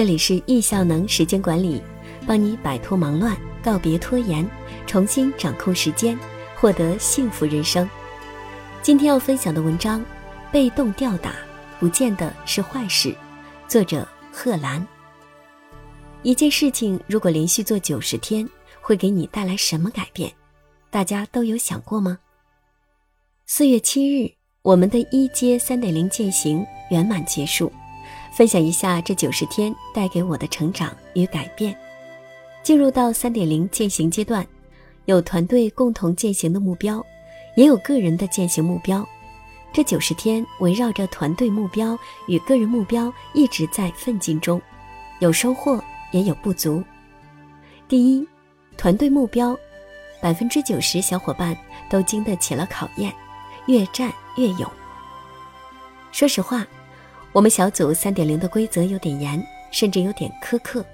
这里是易效能时间管理，帮你摆脱忙乱，告别拖延，重新掌控时间，获得幸福人生。今天要分享的文章，被动吊打不见得是坏事。作者贺兰。一件事情如果连续做九十天，会给你带来什么改变？大家都有想过吗？四月七日，我们的一阶三点零践行圆满结束。分享一下这九十天带给我的成长与改变。进入到三点零践行阶段，有团队共同践行的目标，也有个人的践行目标。这九十天围绕着团队目标与个人目标一直在奋进中，有收获也有不足。第一，团队目标，百分之九十小伙伴都经得起了考验，越战越勇。说实话。我们小组三点零的规则有点严，甚至有点苛刻。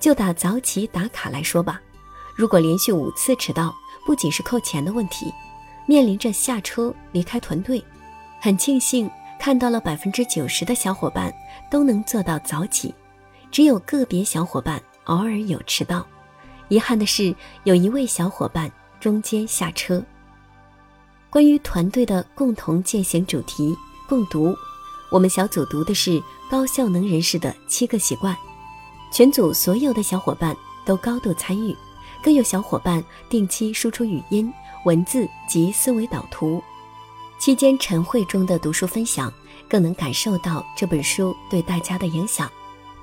就打早起打卡来说吧，如果连续五次迟到，不仅是扣钱的问题，面临着下车离开团队。很庆幸看到了百分之九十的小伙伴都能做到早起，只有个别小伙伴偶尔有迟到。遗憾的是，有一位小伙伴中间下车。关于团队的共同践行主题，共读。我们小组读的是高效能人士的七个习惯，全组所有的小伙伴都高度参与，更有小伙伴定期输出语音、文字及思维导图。期间晨会中的读书分享，更能感受到这本书对大家的影响。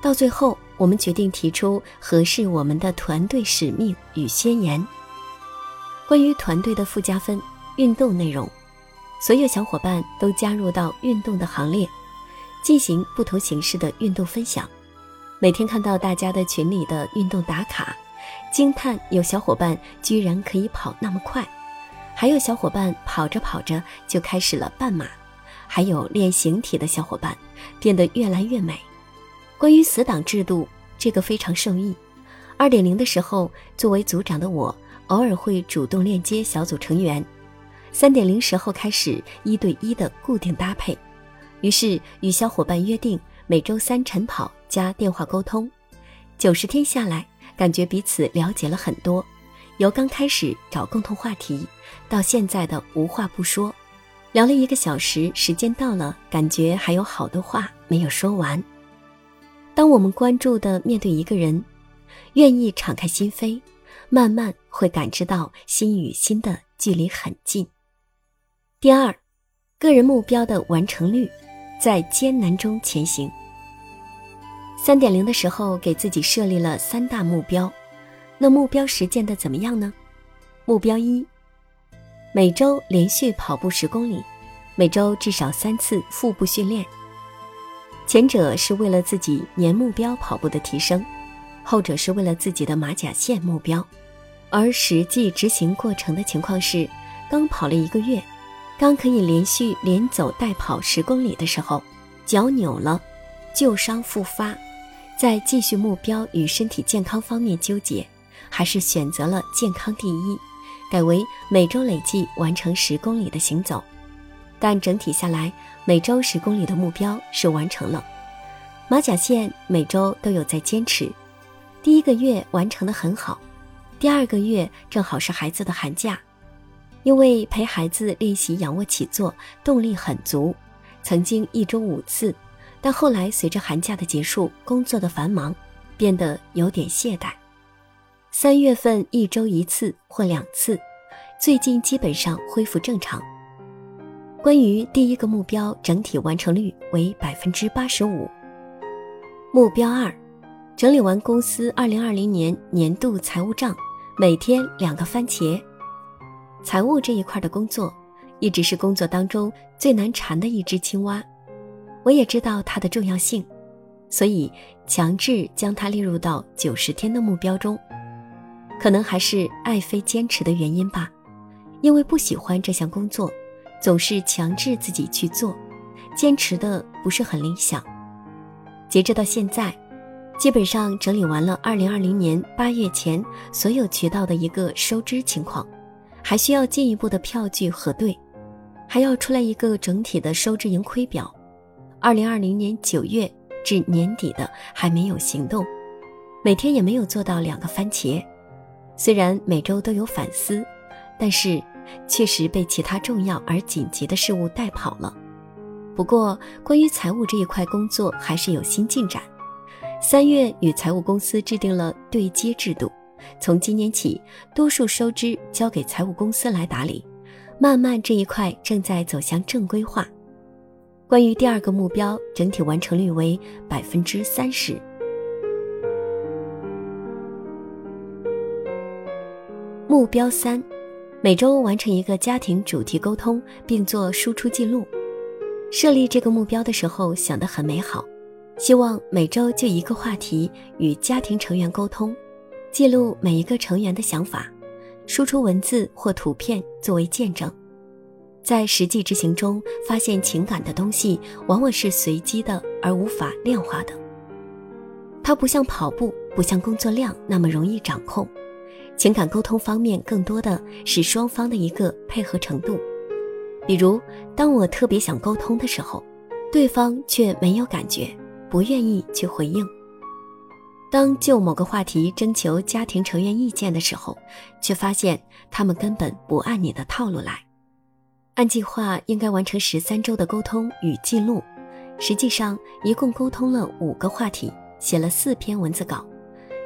到最后，我们决定提出合适我们的团队使命与宣言。关于团队的附加分，运动内容，所有小伙伴都加入到运动的行列。进行不同形式的运动分享，每天看到大家的群里的运动打卡，惊叹有小伙伴居然可以跑那么快，还有小伙伴跑着跑着就开始了半马，还有练形体的小伙伴变得越来越美。关于死党制度，这个非常受益。二点零的时候，作为组长的我偶尔会主动链接小组成员，三点零时候开始一对一的固定搭配。于是与小伙伴约定每周三晨跑加电话沟通，九十天下来，感觉彼此了解了很多。由刚开始找共同话题，到现在的无话不说，聊了一个小时，时间到了，感觉还有好多话没有说完。当我们关注的面对一个人，愿意敞开心扉，慢慢会感知到心与心的距离很近。第二，个人目标的完成率。在艰难中前行。三点零的时候，给自己设立了三大目标，那目标实践的怎么样呢？目标一：每周连续跑步十公里，每周至少三次腹部训练。前者是为了自己年目标跑步的提升，后者是为了自己的马甲线目标。而实际执行过程的情况是，刚跑了一个月。刚可以连续连走带跑十公里的时候，脚扭了，旧伤复发，在继续目标与身体健康方面纠结，还是选择了健康第一，改为每周累计完成十公里的行走。但整体下来，每周十公里的目标是完成了。马甲线每周都有在坚持，第一个月完成的很好，第二个月正好是孩子的寒假。因为陪孩子练习仰卧起坐，动力很足，曾经一周五次，但后来随着寒假的结束，工作的繁忙，变得有点懈怠。三月份一周一次或两次，最近基本上恢复正常。关于第一个目标，整体完成率为百分之八十五。目标二，整理完公司二零二零年年度财务账，每天两个番茄。财务这一块的工作，一直是工作当中最难缠的一只青蛙。我也知道它的重要性，所以强制将它列入到九十天的目标中。可能还是爱妃坚持的原因吧，因为不喜欢这项工作，总是强制自己去做，坚持的不是很理想。截止到现在，基本上整理完了二零二零年八月前所有渠道的一个收支情况。还需要进一步的票据核对，还要出来一个整体的收支盈亏表。二零二零年九月至年底的还没有行动，每天也没有做到两个番茄。虽然每周都有反思，但是确实被其他重要而紧急的事物带跑了。不过，关于财务这一块工作还是有新进展。三月与财务公司制定了对接制度，从今年起，多数收支交给财务公司来打理。慢慢这一块正在走向正规化。关于第二个目标，整体完成率为百分之三十。目标三，每周完成一个家庭主题沟通，并做输出记录。设立这个目标的时候想得很美好，希望每周就一个话题与家庭成员沟通，记录每一个成员的想法。输出文字或图片作为见证，在实际执行中发现情感的东西往往是随机的而无法量化的。它不像跑步，不像工作量那么容易掌控。情感沟通方面更多的是双方的一个配合程度。比如，当我特别想沟通的时候，对方却没有感觉，不愿意去回应。当就某个话题征求家庭成员意见的时候，却发现他们根本不按你的套路来。按计划应该完成十三周的沟通与记录，实际上一共沟通了五个话题，写了四篇文字稿，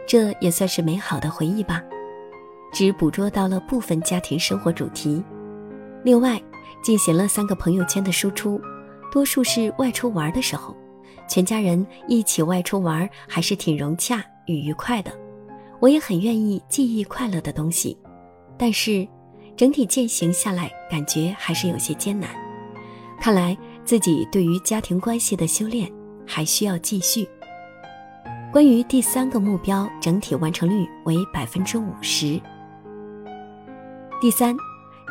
这也算是美好的回忆吧。只捕捉到了部分家庭生活主题，另外进行了三个朋友圈的输出，多数是外出玩的时候。全家人一起外出玩，还是挺融洽与愉快的。我也很愿意记忆快乐的东西，但是整体践行下来，感觉还是有些艰难。看来自己对于家庭关系的修炼还需要继续。关于第三个目标，整体完成率为百分之五十。第三，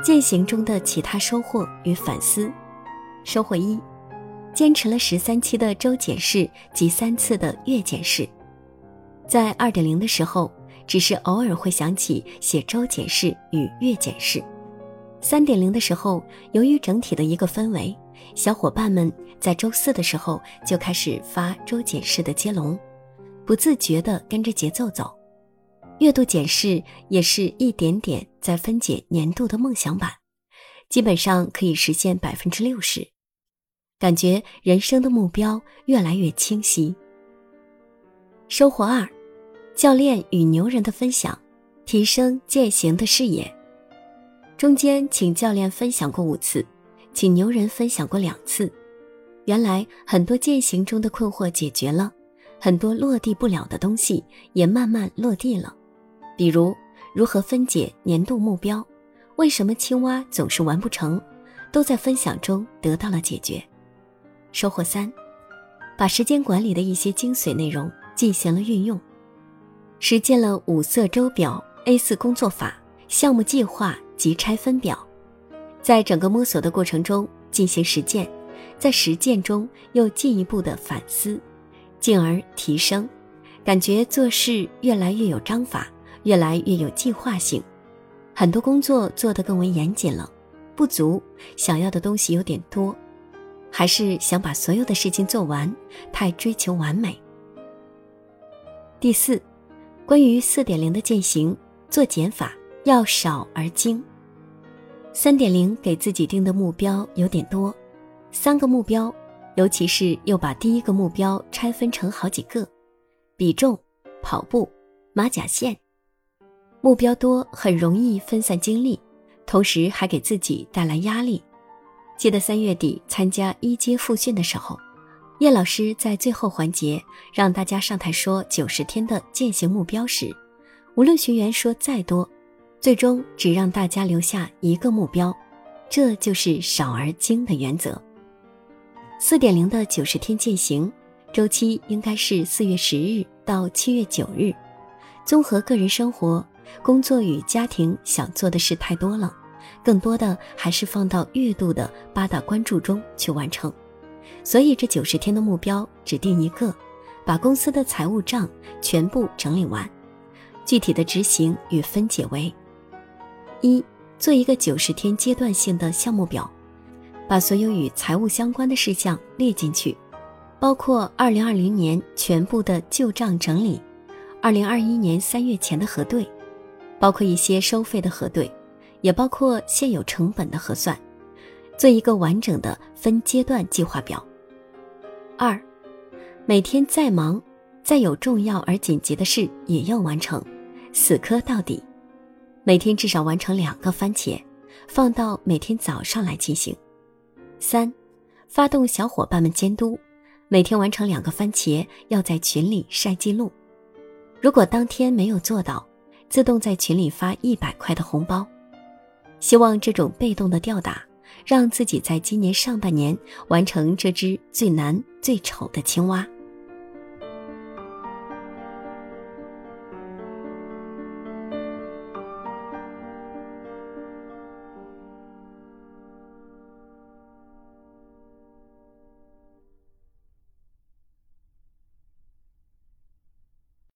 践行中的其他收获与反思。收获一。坚持了十三期的周检视及三次的月检视，在二点零的时候，只是偶尔会想起写周检视与月检视。三点零的时候，由于整体的一个氛围，小伙伴们在周四的时候就开始发周检视的接龙，不自觉地跟着节奏走。月度检视也是一点点在分解年度的梦想版，基本上可以实现百分之六十。感觉人生的目标越来越清晰。收获二，教练与牛人的分享，提升践行的视野。中间请教练分享过五次，请牛人分享过两次。原来很多践行中的困惑解决了，很多落地不了的东西也慢慢落地了。比如如何分解年度目标，为什么青蛙总是完不成，都在分享中得到了解决。收获三，把时间管理的一些精髓内容进行了运用，实践了五色周表、A 四工作法、项目计划及拆分表，在整个摸索的过程中进行实践，在实践中又进一步的反思，进而提升，感觉做事越来越有章法，越来越有计划性，很多工作做得更为严谨了，不足，想要的东西有点多。还是想把所有的事情做完，太追求完美。第四，关于四点零的践行，做减法要少而精。三点零给自己定的目标有点多，三个目标，尤其是又把第一个目标拆分成好几个，比重、跑步、马甲线，目标多很容易分散精力，同时还给自己带来压力。记得三月底参加一阶复训的时候，叶老师在最后环节让大家上台说九十天的践行目标时，无论学员说再多，最终只让大家留下一个目标，这就是少而精的原则。四点零的九十天践行周期应该是四月十日到七月九日，综合个人生活、工作与家庭想做的事太多了。更多的还是放到月度的八大关注中去完成，所以这九十天的目标只定一个，把公司的财务账全部整理完。具体的执行与分解为：一、做一个九十天阶段性的项目表，把所有与财务相关的事项列进去，包括二零二零年全部的旧账整理，二零二一年三月前的核对，包括一些收费的核对，也包括现有成本的核算，做一个完整的分阶段计划表。二，每天再忙，再有重要而紧急的事也要完成，死磕到底。每天至少完成两个番茄，放到每天早上来进行。三，发动小伙伴们监督。每天完成两个番茄，要在群里晒记录。如果当天没有做到，自动在群里发一百块的红包。希望这种被动的吊打，让自己在今年上半年完成这只最难最丑的青蛙。